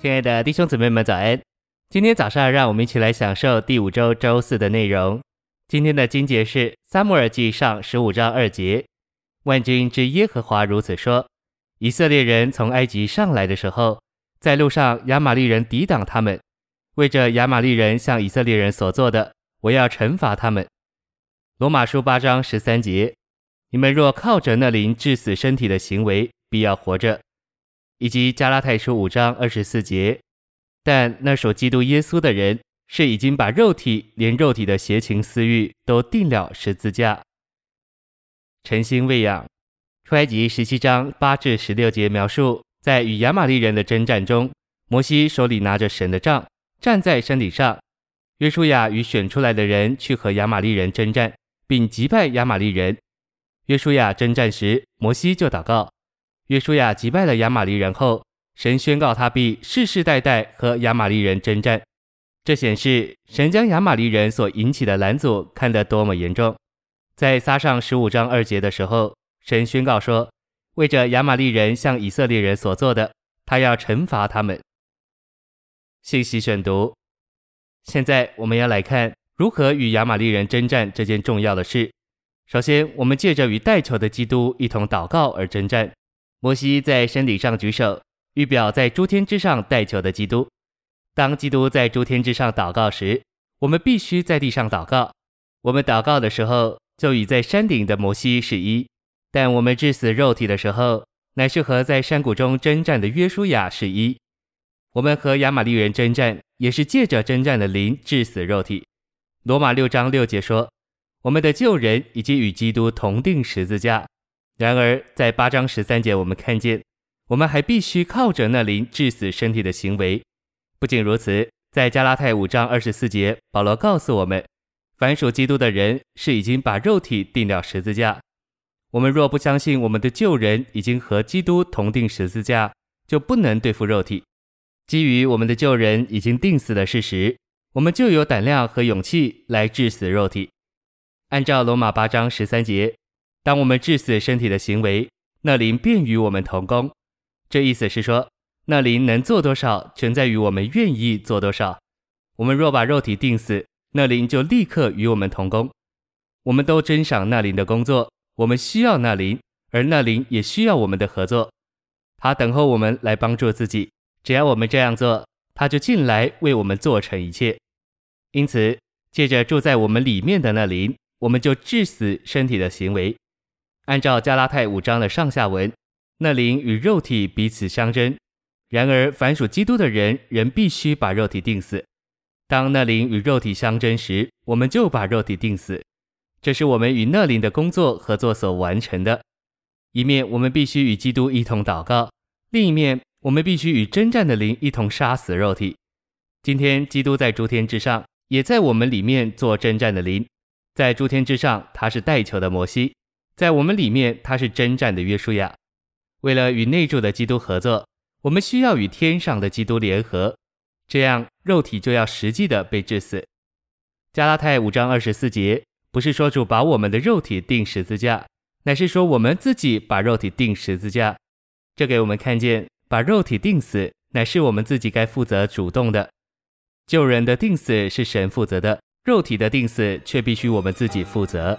亲爱的弟兄姊妹们，早安！今天早上，让我们一起来享受第五周周四的内容。今天的经节是《撒母耳记上》十五章二节：“万军之耶和华如此说：以色列人从埃及上来的时候，在路上亚玛力人抵挡他们，为着亚玛力人向以色列人所做的，我要惩罚他们。”罗马书八章十三节：“你们若靠着那灵治死身体的行为，必要活着。”以及加拉太书五章二十四节，但那首基督耶稣的人，是已经把肉体连肉体的邪情私欲都定了十字架。晨星喂养，出埃及十七章八至十六节描述，在与亚玛利人的征战中，摩西手里拿着神的杖，站在山顶上。约书亚与选出来的人去和亚玛利人征战，并击败亚玛利人。约书亚征战时，摩西就祷告。约书亚击败了亚玛力人后，神宣告他必世世代代和亚玛力人征战。这显示神将亚玛力人所引起的拦阻看得多么严重。在撒上十五章二节的时候，神宣告说，为着亚玛力人向以色列人所做的，他要惩罚他们。信息选读。现在我们要来看如何与亚玛力人征战这件重要的事。首先，我们借着与代求的基督一同祷告而征战。摩西在山顶上举手，预表在诸天之上代求的基督。当基督在诸天之上祷告时，我们必须在地上祷告。我们祷告的时候，就与在山顶的摩西是一；但我们致死肉体的时候，乃是和在山谷中征战的约书亚是一。我们和亚玛力人征战，也是借着征战的灵致死肉体。罗马六章六节说，我们的旧人已经与基督同钉十字架。然而，在八章十三节，我们看见，我们还必须靠着那灵致死身体的行为。不仅如此，在加拉太五章二十四节，保罗告诉我们，凡属基督的人是已经把肉体钉了十字架。我们若不相信我们的旧人已经和基督同钉十字架，就不能对付肉体。基于我们的旧人已经钉死的事实，我们就有胆量和勇气来致死肉体。按照罗马八章十三节。当我们致死身体的行为，那灵便与我们同工。这意思是说，那灵能做多少，全在于我们愿意做多少。我们若把肉体定死，那灵就立刻与我们同工。我们都珍赏那灵的工作，我们需要那灵，而那灵也需要我们的合作。他等候我们来帮助自己，只要我们这样做，他就进来为我们做成一切。因此，借着住在我们里面的那灵，我们就致死身体的行为。按照加拉太五章的上下文，那灵与肉体彼此相争。然而，凡属基督的人，仍必须把肉体钉死。当那灵与肉体相争时，我们就把肉体钉死。这是我们与那灵的工作合作所完成的。一面，我们必须与基督一同祷告；另一面，我们必须与征战的灵一同杀死肉体。今天，基督在诸天之上，也在我们里面做征战的灵。在诸天之上，他是代求的摩西。在我们里面，他是征战的约书亚。为了与内住的基督合作，我们需要与天上的基督联合，这样肉体就要实际的被治死。加拉太五章二十四节不是说主把我们的肉体钉十字架，乃是说我们自己把肉体钉十字架。这给我们看见，把肉体钉死乃是我们自己该负责主动的。救人的钉死是神负责的，肉体的钉死却必须我们自己负责。